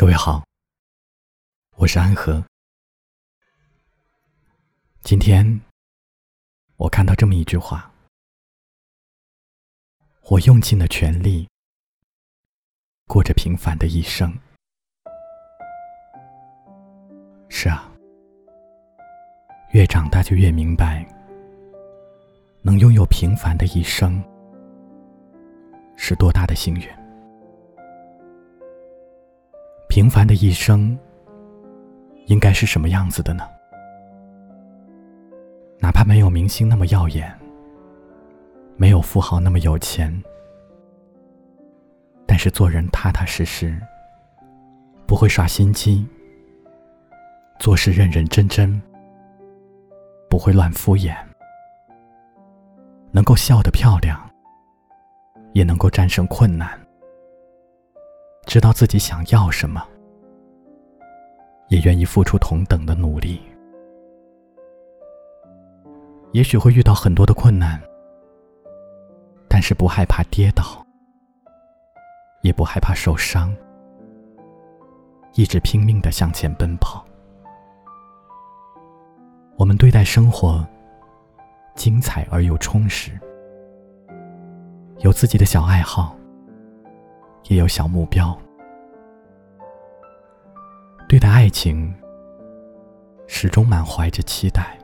各位好，我是安和。今天我看到这么一句话：我用尽了全力，过着平凡的一生。是啊，越长大就越明白，能拥有平凡的一生是多大的幸运。平凡的一生应该是什么样子的呢？哪怕没有明星那么耀眼，没有富豪那么有钱，但是做人踏踏实实，不会耍心机，做事认认真真，不会乱敷衍，能够笑得漂亮，也能够战胜困难。知道自己想要什么，也愿意付出同等的努力。也许会遇到很多的困难，但是不害怕跌倒，也不害怕受伤，一直拼命的向前奔跑。我们对待生活，精彩而又充实，有自己的小爱好。也有小目标。对待爱情，始终满怀着期待，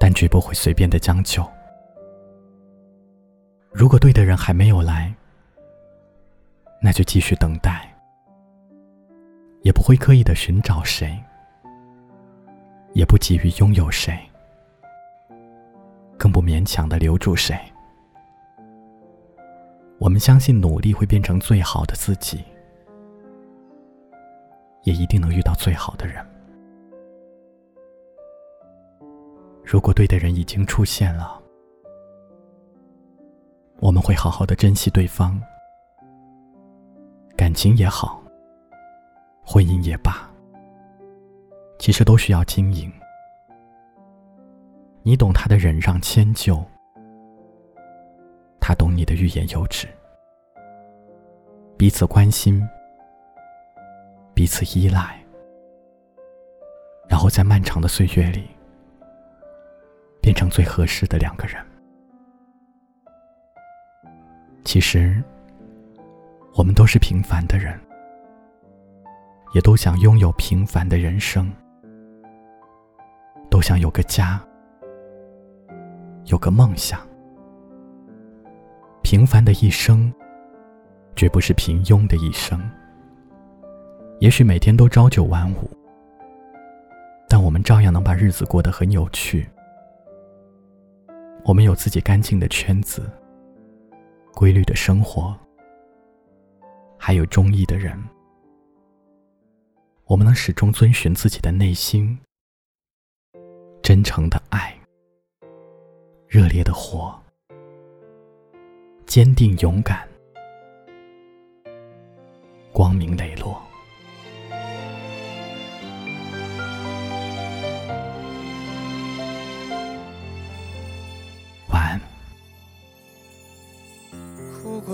但绝不会随便的将就。如果对的人还没有来，那就继续等待，也不会刻意的寻找谁，也不急于拥有谁，更不勉强的留住谁。我们相信努力会变成最好的自己，也一定能遇到最好的人。如果对的人已经出现了，我们会好好的珍惜对方。感情也好，婚姻也罢，其实都需要经营。你懂他的忍让迁就。他懂你的欲言又止，彼此关心，彼此依赖，然后在漫长的岁月里，变成最合适的两个人。其实，我们都是平凡的人，也都想拥有平凡的人生，都想有个家，有个梦想。平凡的一生，绝不是平庸的一生。也许每天都朝九晚五，但我们照样能把日子过得很有趣。我们有自己干净的圈子，规律的生活，还有中意的人。我们能始终遵循自己的内心，真诚的爱，热烈的活。坚定勇敢，光明磊落。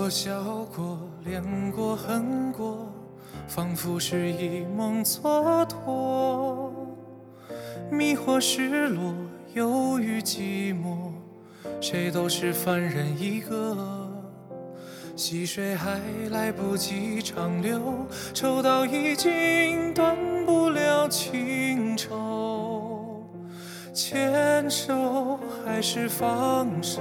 过笑过，恋过恨过，仿佛是一梦蹉跎。迷惑失落，忧郁寂寞，谁都是凡人一个。溪水还来不及长流，抽刀已经断不了情愁。牵手还是放手，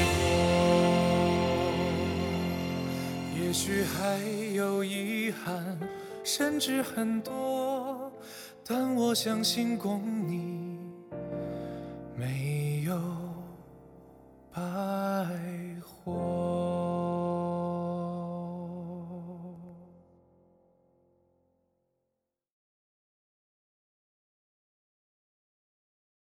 也许还有遗憾甚至很多但我相信共你没有白活。